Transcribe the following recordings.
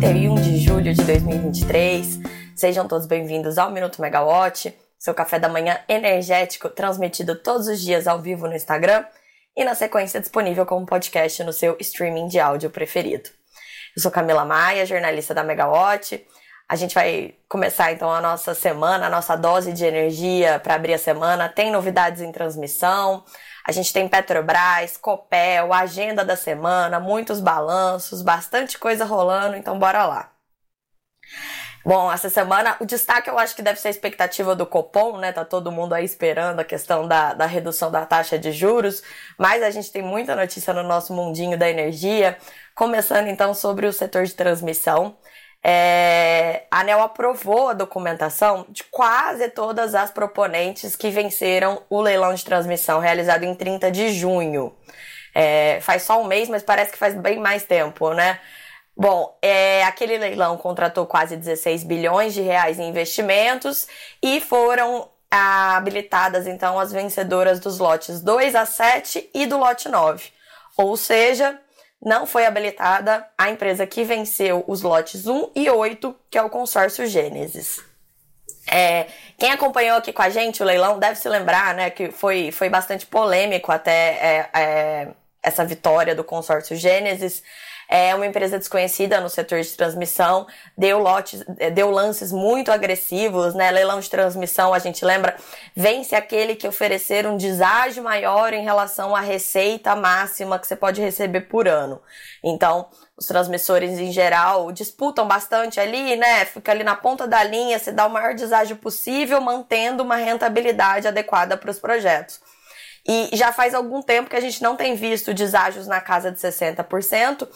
31 de julho de 2023. Sejam todos bem-vindos ao Minuto Megawatt, seu café da manhã energético transmitido todos os dias ao vivo no Instagram e na sequência disponível como podcast no seu streaming de áudio preferido. Eu sou Camila Maia, jornalista da Megawatt. A gente vai começar então a nossa semana, a nossa dose de energia para abrir a semana. Tem novidades em transmissão. A gente tem Petrobras, Copel, agenda da semana, muitos balanços, bastante coisa rolando, então bora lá. Bom, essa semana o destaque eu acho que deve ser a expectativa do Copom, né? Tá todo mundo aí esperando a questão da, da redução da taxa de juros, mas a gente tem muita notícia no nosso mundinho da energia, começando então sobre o setor de transmissão. É, a ANEL aprovou a documentação de quase todas as proponentes que venceram o leilão de transmissão realizado em 30 de junho. É, faz só um mês, mas parece que faz bem mais tempo, né? Bom, é, aquele leilão contratou quase 16 bilhões de reais em investimentos e foram ah, habilitadas então as vencedoras dos lotes 2 a 7 e do lote 9. Ou seja, não foi habilitada a empresa que venceu os lotes 1 e 8, que é o consórcio Gênesis. É, quem acompanhou aqui com a gente o leilão deve se lembrar né, que foi, foi bastante polêmico até é, é, essa vitória do consórcio Gênesis é uma empresa desconhecida no setor de transmissão, deu lotes, deu lances muito agressivos, né? Leilão de transmissão, a gente lembra, vence aquele que oferecer um deságio maior em relação à receita máxima que você pode receber por ano. Então, os transmissores em geral disputam bastante ali, né? Fica ali na ponta da linha, se dá o maior deságio possível, mantendo uma rentabilidade adequada para os projetos. E já faz algum tempo que a gente não tem visto deságios na casa de 60%,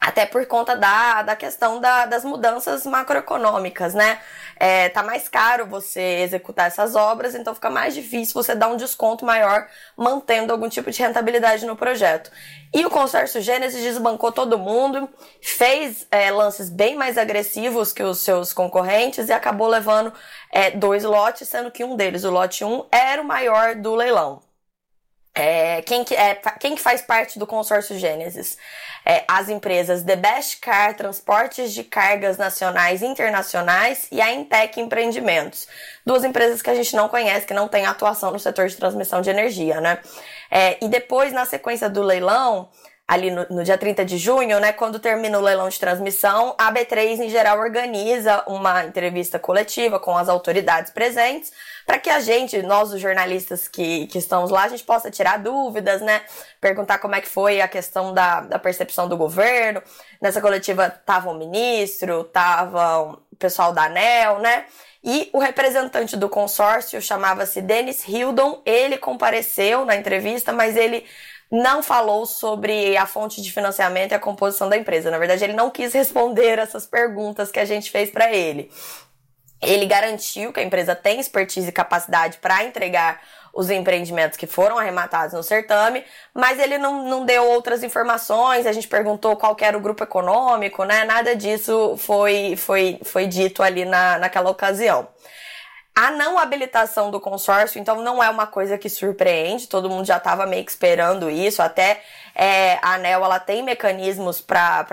até por conta da, da questão da, das mudanças macroeconômicas, né? É, tá mais caro você executar essas obras, então fica mais difícil você dar um desconto maior mantendo algum tipo de rentabilidade no projeto. E o consórcio Gênesis desbancou todo mundo, fez é, lances bem mais agressivos que os seus concorrentes e acabou levando é, dois lotes, sendo que um deles, o lote 1, era o maior do leilão. É, quem, que, é, quem que faz parte do consórcio Gênesis? É, as empresas The Best Car, Transportes de Cargas Nacionais e Internacionais e a Intec Empreendimentos. Duas empresas que a gente não conhece, que não têm atuação no setor de transmissão de energia, né? É, e depois, na sequência do leilão, ali no, no, dia 30 de junho, né, quando termina o leilão de transmissão, a B3 em geral organiza uma entrevista coletiva com as autoridades presentes para que a gente, nós os jornalistas que, que estamos lá, a gente possa tirar dúvidas, né, perguntar como é que foi a questão da, da percepção do governo. Nessa coletiva tava o ministro, tava o pessoal da ANEL, né, e o representante do consórcio chamava-se Dennis Hildon, ele compareceu na entrevista, mas ele não falou sobre a fonte de financiamento e a composição da empresa. Na verdade, ele não quis responder essas perguntas que a gente fez para ele. Ele garantiu que a empresa tem expertise e capacidade para entregar os empreendimentos que foram arrematados no certame, mas ele não, não deu outras informações. A gente perguntou qual era o grupo econômico, né? Nada disso foi, foi, foi dito ali na, naquela ocasião. A não habilitação do consórcio, então, não é uma coisa que surpreende, todo mundo já estava meio que esperando isso, até é, a ANEL ela tem mecanismos para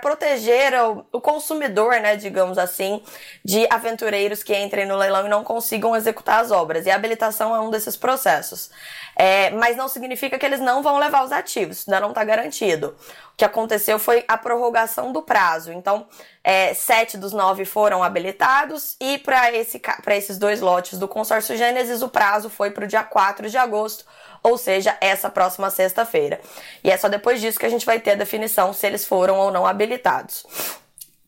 proteger o, o, consumidor, né, digamos assim, de aventureiros que entrem no leilão e não consigam executar as obras. E a habilitação é um desses processos. É, mas não significa que eles não vão levar os ativos, ainda não está garantido. O que aconteceu foi a prorrogação do prazo. Então, é, sete dos nove foram habilitados e para esse, esses dois lotes do consórcio Gênesis, o prazo foi para o dia 4 de agosto, ou seja, essa próxima sexta-feira. E é só depois disso que a gente vai ter a definição se eles foram ou não habilitados.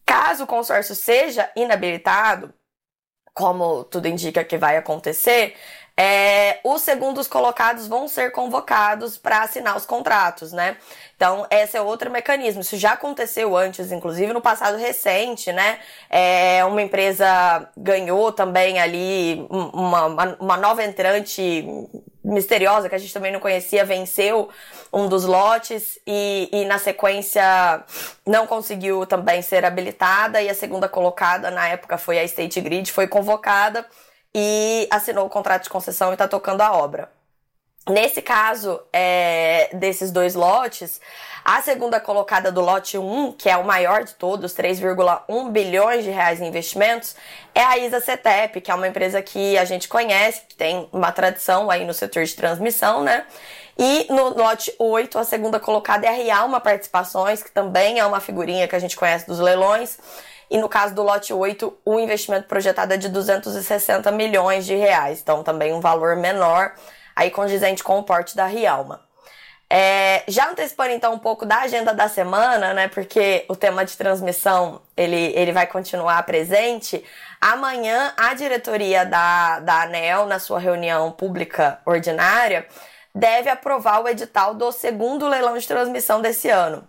Caso o consórcio seja inabilitado, como tudo indica que vai acontecer, é, os segundos colocados vão ser convocados para assinar os contratos, né? Então, esse é outro mecanismo. Isso já aconteceu antes, inclusive no passado recente, né? É, uma empresa ganhou também ali uma, uma nova entrante misteriosa que a gente também não conhecia, venceu um dos lotes e, e na sequência não conseguiu também ser habilitada e a segunda colocada na época foi a State Grid, foi convocada e assinou o contrato de concessão e está tocando a obra. Nesse caso, é, desses dois lotes, a segunda colocada do lote 1, que é o maior de todos, 3,1 bilhões de reais em investimentos, é a Isa Cetep, que é uma empresa que a gente conhece, que tem uma tradição aí no setor de transmissão, né? E no lote 8, a segunda colocada é a Rialma Participações, que também é uma figurinha que a gente conhece dos leilões. E no caso do lote 8, o investimento projetado é de 260 milhões de reais, então também um valor menor aí condizente com o porte da Rialma. É, já antecipando então um pouco da agenda da semana, né? Porque o tema de transmissão ele, ele vai continuar presente. Amanhã a diretoria da, da ANEL, na sua reunião pública ordinária, deve aprovar o edital do segundo leilão de transmissão desse ano.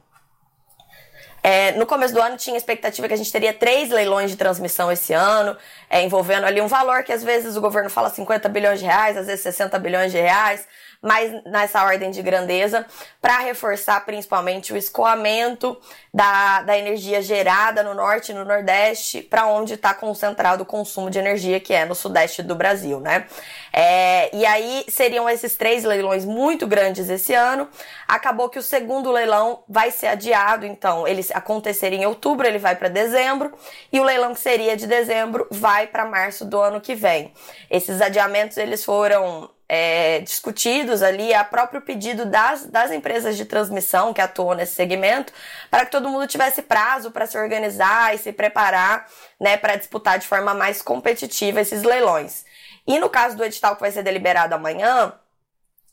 É, no começo do ano tinha expectativa que a gente teria três leilões de transmissão esse ano, é, envolvendo ali um valor que às vezes o governo fala 50 bilhões de reais, às vezes 60 bilhões de reais mas nessa ordem de grandeza, para reforçar principalmente o escoamento da, da energia gerada no norte e no nordeste, para onde está concentrado o consumo de energia, que é no sudeste do Brasil, né? É, e aí seriam esses três leilões muito grandes esse ano. Acabou que o segundo leilão vai ser adiado, então ele acontecer em outubro, ele vai para dezembro, e o leilão que seria de dezembro vai para março do ano que vem. Esses adiamentos eles foram é, discutidos ali a próprio pedido das, das empresas de transmissão que atuam nesse segmento, para que todo mundo tivesse prazo para se organizar e se preparar né, para disputar de forma mais competitiva esses leilões. E no caso do edital que vai ser deliberado amanhã,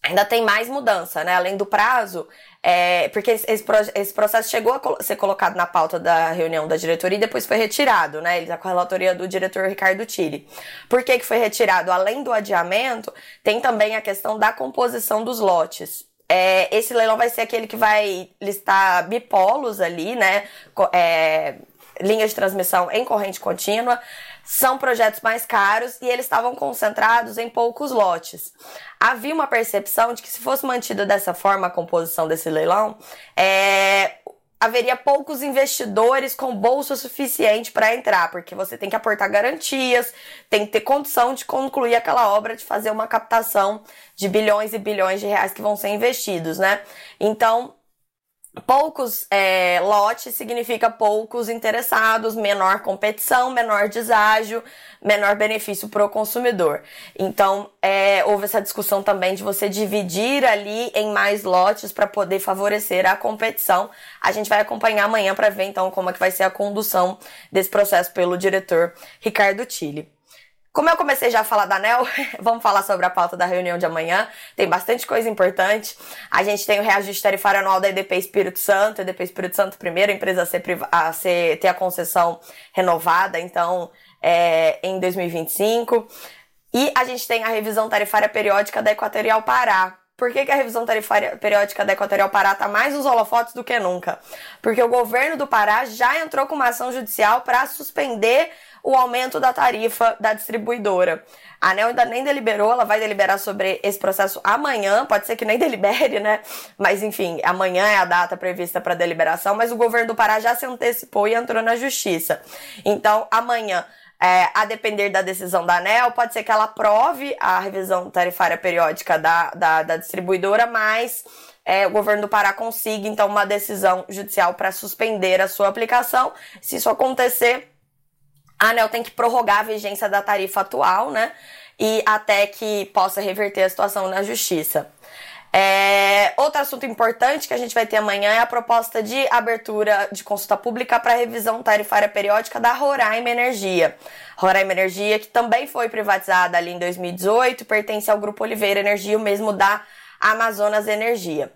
ainda tem mais mudança, né? Além do prazo, é, porque esse, esse, processo chegou a ser colocado na pauta da reunião da diretoria e depois foi retirado, né? Ele está com a relatoria do diretor Ricardo Tille. Por que, que foi retirado? Além do adiamento, tem também a questão da composição dos lotes. É, esse leilão vai ser aquele que vai listar bipolos ali, né? É, linhas de transmissão em corrente contínua são projetos mais caros e eles estavam concentrados em poucos lotes. Havia uma percepção de que se fosse mantida dessa forma a composição desse leilão, é, haveria poucos investidores com bolsa suficiente para entrar, porque você tem que aportar garantias, tem que ter condição de concluir aquela obra, de fazer uma captação de bilhões e bilhões de reais que vão ser investidos, né? Então, poucos é, lotes significa poucos interessados, menor competição, menor deságio, menor benefício para o consumidor. Então, é, houve essa discussão também de você dividir ali em mais lotes para poder favorecer a competição. A gente vai acompanhar amanhã para ver então como é que vai ser a condução desse processo pelo diretor Ricardo Tille. Como eu comecei já a falar da ANEL, vamos falar sobre a pauta da reunião de amanhã. Tem bastante coisa importante. A gente tem o reajuste tarifário anual da EDP Espírito Santo, EDP Espírito Santo primeira empresa a, ser, a ser, ter a concessão renovada, então, é, em 2025. E a gente tem a revisão tarifária periódica da Equatorial Pará. Por que, que a revisão tarifária periódica da Equatorial Pará está mais nos holofotes do que nunca? Porque o governo do Pará já entrou com uma ação judicial para suspender o aumento da tarifa da distribuidora. A ANEL ainda nem deliberou, ela vai deliberar sobre esse processo amanhã, pode ser que nem delibere, né? Mas enfim, amanhã é a data prevista para deliberação, mas o governo do Pará já se antecipou e entrou na justiça. Então, amanhã é, a depender da decisão da ANEL, pode ser que ela aprove a revisão tarifária periódica da, da, da distribuidora, mas é, o governo do Pará consiga, então, uma decisão judicial para suspender a sua aplicação. Se isso acontecer, a ANEL tem que prorrogar a vigência da tarifa atual, né? E até que possa reverter a situação na justiça. É, outro assunto importante que a gente vai ter amanhã é a proposta de abertura de consulta pública para revisão tarifária periódica da Roraima Energia. Roraima Energia, que também foi privatizada ali em 2018, pertence ao Grupo Oliveira Energia, o mesmo da Amazonas Energia.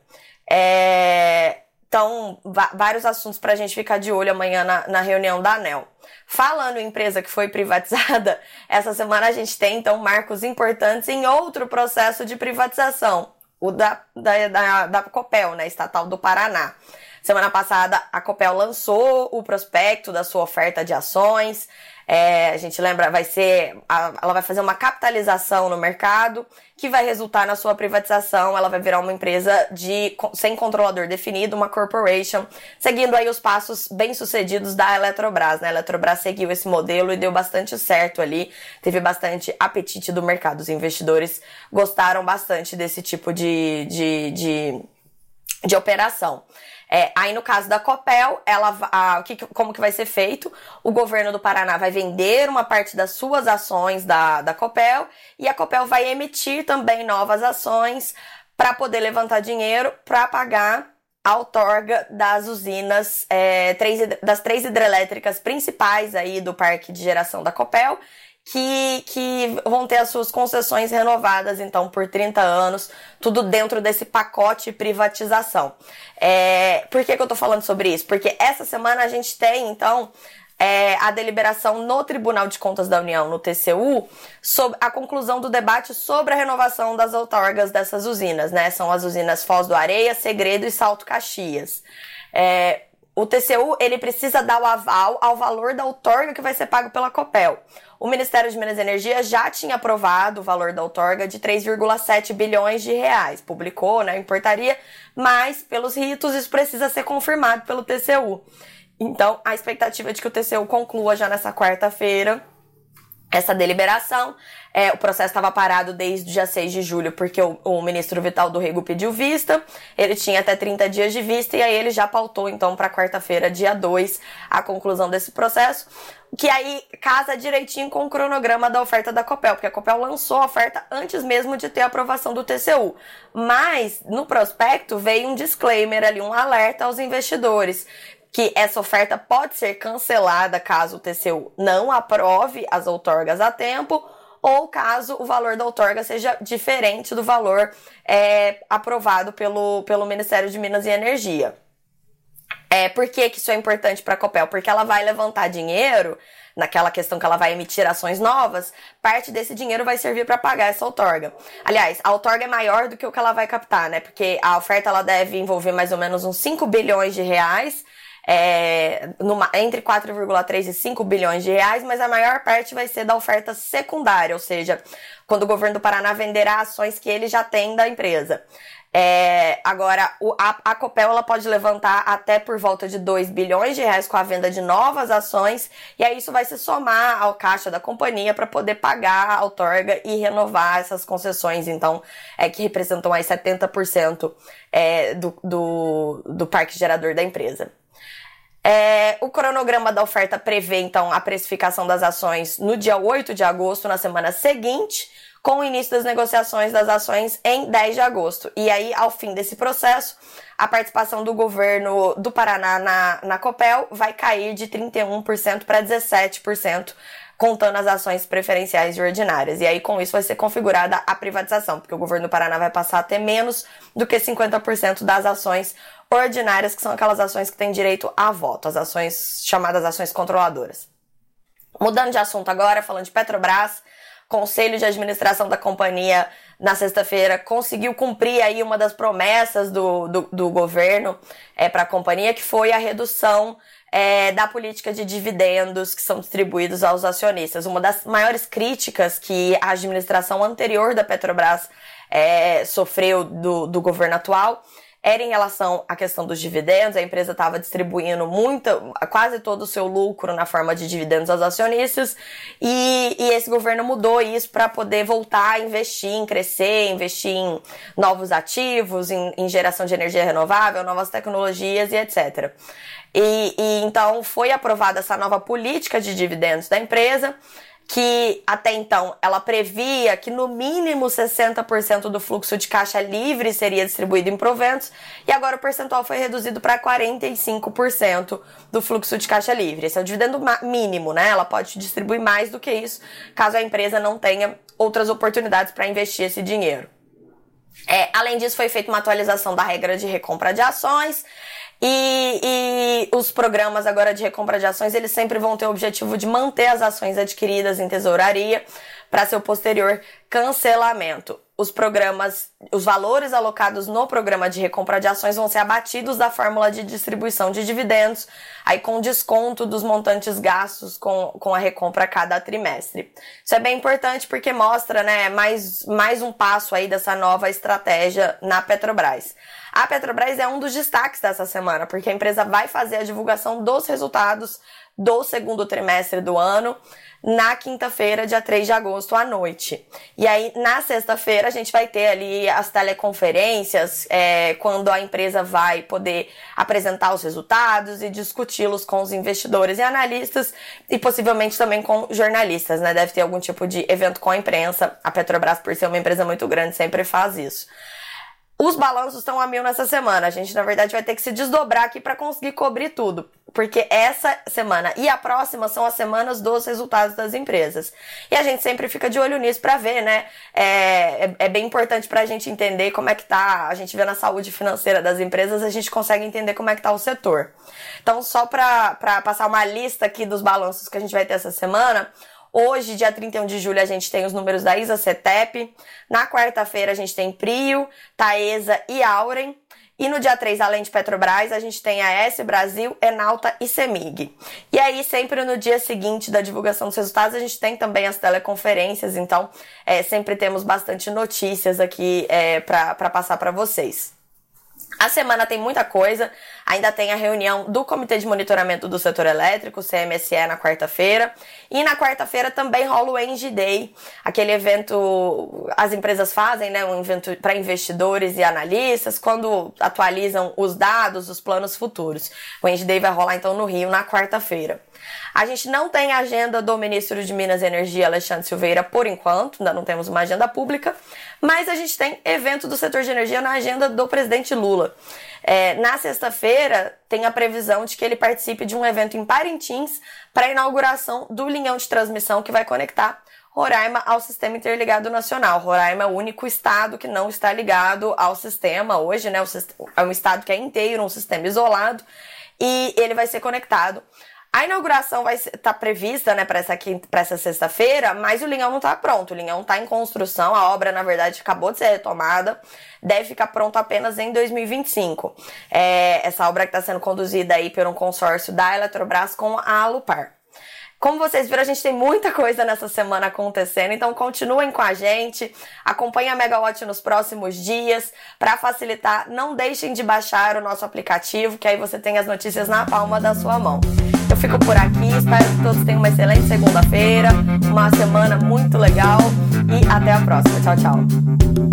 É, então, vários assuntos para a gente ficar de olho amanhã na, na reunião da ANEL. Falando em empresa que foi privatizada, essa semana a gente tem então marcos importantes em outro processo de privatização, o da, da, da, da Copel, né, estatal do Paraná. Semana passada, a Copel lançou o prospecto da sua oferta de ações. É, a gente lembra, vai ser, ela vai fazer uma capitalização no mercado que vai resultar na sua privatização. Ela vai virar uma empresa de sem controlador definido, uma corporation, seguindo aí os passos bem sucedidos da Eletrobras. Né? A Eletrobras seguiu esse modelo e deu bastante certo ali, teve bastante apetite do mercado. Os investidores gostaram bastante desse tipo de, de, de, de operação. É, aí no caso da Copel, ela, a, que, como que vai ser feito? O governo do Paraná vai vender uma parte das suas ações da, da Copel e a Copel vai emitir também novas ações para poder levantar dinheiro para pagar a outorga das usinas, é, três, das três hidrelétricas principais aí do parque de geração da Copel que, que vão ter as suas concessões renovadas, então, por 30 anos, tudo dentro desse pacote privatização. É, por que, que eu tô falando sobre isso? Porque essa semana a gente tem, então, é, a deliberação no Tribunal de Contas da União, no TCU, sobre a conclusão do debate sobre a renovação das outorgas dessas usinas, né? São as usinas Foz do Areia, Segredo e Salto Caxias. É, o TCU ele precisa dar o aval ao valor da outorga que vai ser pago pela Copel. O Ministério de Minas e Energia já tinha aprovado o valor da outorga de 3,7 bilhões de reais, publicou, né, em portaria, mas pelos ritos isso precisa ser confirmado pelo TCU. Então, a expectativa é de que o TCU conclua já nessa quarta-feira essa deliberação. É, o processo estava parado desde o dia 6 de julho, porque o, o, ministro Vital do Rego pediu vista. Ele tinha até 30 dias de vista e aí ele já pautou, então, para quarta-feira, dia 2, a conclusão desse processo. Que aí casa direitinho com o cronograma da oferta da Copel, porque a Copel lançou a oferta antes mesmo de ter a aprovação do TCU. Mas no prospecto veio um disclaimer ali, um alerta aos investidores que essa oferta pode ser cancelada caso o TCU não aprove as outorgas a tempo ou caso o valor da outorga seja diferente do valor é, aprovado pelo, pelo Ministério de Minas e Energia. É, por que, que isso é importante para a Copel? Porque ela vai levantar dinheiro naquela questão que ela vai emitir ações novas, parte desse dinheiro vai servir para pagar essa outorga. Aliás, a outorga é maior do que o que ela vai captar, né? Porque a oferta ela deve envolver mais ou menos uns 5 bilhões de reais é, numa, entre 4,3 e 5 bilhões de reais, mas a maior parte vai ser da oferta secundária, ou seja, quando o governo do Paraná venderá ações que ele já tem da empresa. É, agora, o, a, a Copel ela pode levantar até por volta de 2 bilhões de reais com a venda de novas ações, e aí isso vai se somar ao caixa da companhia para poder pagar a outorga e renovar essas concessões, então, é que representam aí 70% é, do, do, do parque gerador da empresa. É, o cronograma da oferta prevê, então, a precificação das ações no dia 8 de agosto, na semana seguinte, com o início das negociações das ações em 10 de agosto. E aí, ao fim desse processo, a participação do governo do Paraná na, na Copel vai cair de 31% para 17%, contando as ações preferenciais e ordinárias. E aí, com isso, vai ser configurada a privatização, porque o governo do Paraná vai passar a ter menos do que 50% das ações ordinárias, que são aquelas ações que têm direito a voto, as ações chamadas ações controladoras. Mudando de assunto agora, falando de Petrobras, Conselho de Administração da companhia na sexta-feira conseguiu cumprir aí uma das promessas do, do, do governo é, para a companhia, que foi a redução é, da política de dividendos que são distribuídos aos acionistas. Uma das maiores críticas que a administração anterior da Petrobras é, sofreu do, do governo atual era em relação à questão dos dividendos. A empresa estava distribuindo muita, quase todo o seu lucro na forma de dividendos aos acionistas e, e esse governo mudou isso para poder voltar a investir em crescer, investir em novos ativos, em, em geração de energia renovável, novas tecnologias e etc. E, e então foi aprovada essa nova política de dividendos da empresa que até então ela previa que no mínimo 60% do fluxo de caixa livre seria distribuído em proventos, e agora o percentual foi reduzido para 45% do fluxo de caixa livre. Esse é o dividendo mínimo, né? Ela pode distribuir mais do que isso, caso a empresa não tenha outras oportunidades para investir esse dinheiro. É, além disso, foi feita uma atualização da regra de recompra de ações. E, e, os programas agora de recompra de ações, eles sempre vão ter o objetivo de manter as ações adquiridas em tesouraria para seu posterior cancelamento. os programas, os valores alocados no programa de recompra de ações vão ser abatidos da fórmula de distribuição de dividendos, aí com desconto dos montantes gastos com, com a recompra a cada trimestre. Isso é bem importante porque mostra, né, mais, mais um passo aí dessa nova estratégia na Petrobras. A Petrobras é um dos destaques dessa semana, porque a empresa vai fazer a divulgação dos resultados do segundo trimestre do ano na quinta-feira, dia 3 de agosto, à noite. E aí, na sexta-feira, a gente vai ter ali as teleconferências, é, quando a empresa vai poder apresentar os resultados e discuti-los com os investidores e analistas, e possivelmente também com jornalistas, né? Deve ter algum tipo de evento com a imprensa. A Petrobras, por ser uma empresa muito grande, sempre faz isso. Os balanços estão a mil nessa semana. A gente, na verdade, vai ter que se desdobrar aqui para conseguir cobrir tudo. Porque essa semana e a próxima são as semanas dos resultados das empresas. E a gente sempre fica de olho nisso para ver, né? É, é, é bem importante para a gente entender como é que tá. A gente vê na saúde financeira das empresas, a gente consegue entender como é que tá o setor. Então, só para passar uma lista aqui dos balanços que a gente vai ter essa semana. Hoje, dia 31 de julho, a gente tem os números da Isa Cetep. Na quarta-feira, a gente tem Prio, Taesa e Auren. E no dia 3, além de Petrobras, a gente tem a S Brasil, Enalta e Semig. E aí, sempre no dia seguinte da divulgação dos resultados, a gente tem também as teleconferências, então é, sempre temos bastante notícias aqui é, para passar para vocês. A semana tem muita coisa. Ainda tem a reunião do Comitê de Monitoramento do Setor Elétrico, CMSE, na quarta-feira. E na quarta-feira também rola o Engie Day, aquele evento as empresas fazem, né, um evento para investidores e analistas, quando atualizam os dados, os planos futuros. O Engie Day vai rolar então no Rio na quarta-feira. A gente não tem agenda do ministro de Minas e Energia, Alexandre Silveira, por enquanto, ainda não temos uma agenda pública, mas a gente tem evento do setor de energia na agenda do presidente Lula. É, na sexta-feira, tem a previsão de que ele participe de um evento em Parintins para a inauguração do linhão de transmissão que vai conectar Roraima ao Sistema Interligado Nacional. Roraima é o único estado que não está ligado ao sistema hoje, né? É um estado que é inteiro, um sistema isolado, e ele vai ser conectado a inauguração vai estar tá prevista, né, para essa, essa sexta-feira, mas o linhão não está pronto. O linhão está em construção, a obra, na verdade, acabou de ser retomada, deve ficar pronto apenas em 2025. É, essa obra que está sendo conduzida aí por um consórcio da Eletrobras com a Alupar. Como vocês viram, a gente tem muita coisa nessa semana acontecendo, então continuem com a gente, acompanhem a Megawatt nos próximos dias. Para facilitar, não deixem de baixar o nosso aplicativo, que aí você tem as notícias na palma da sua mão. Fico por aqui, espero que todos tenham uma excelente segunda-feira, uma semana muito legal e até a próxima. Tchau, tchau.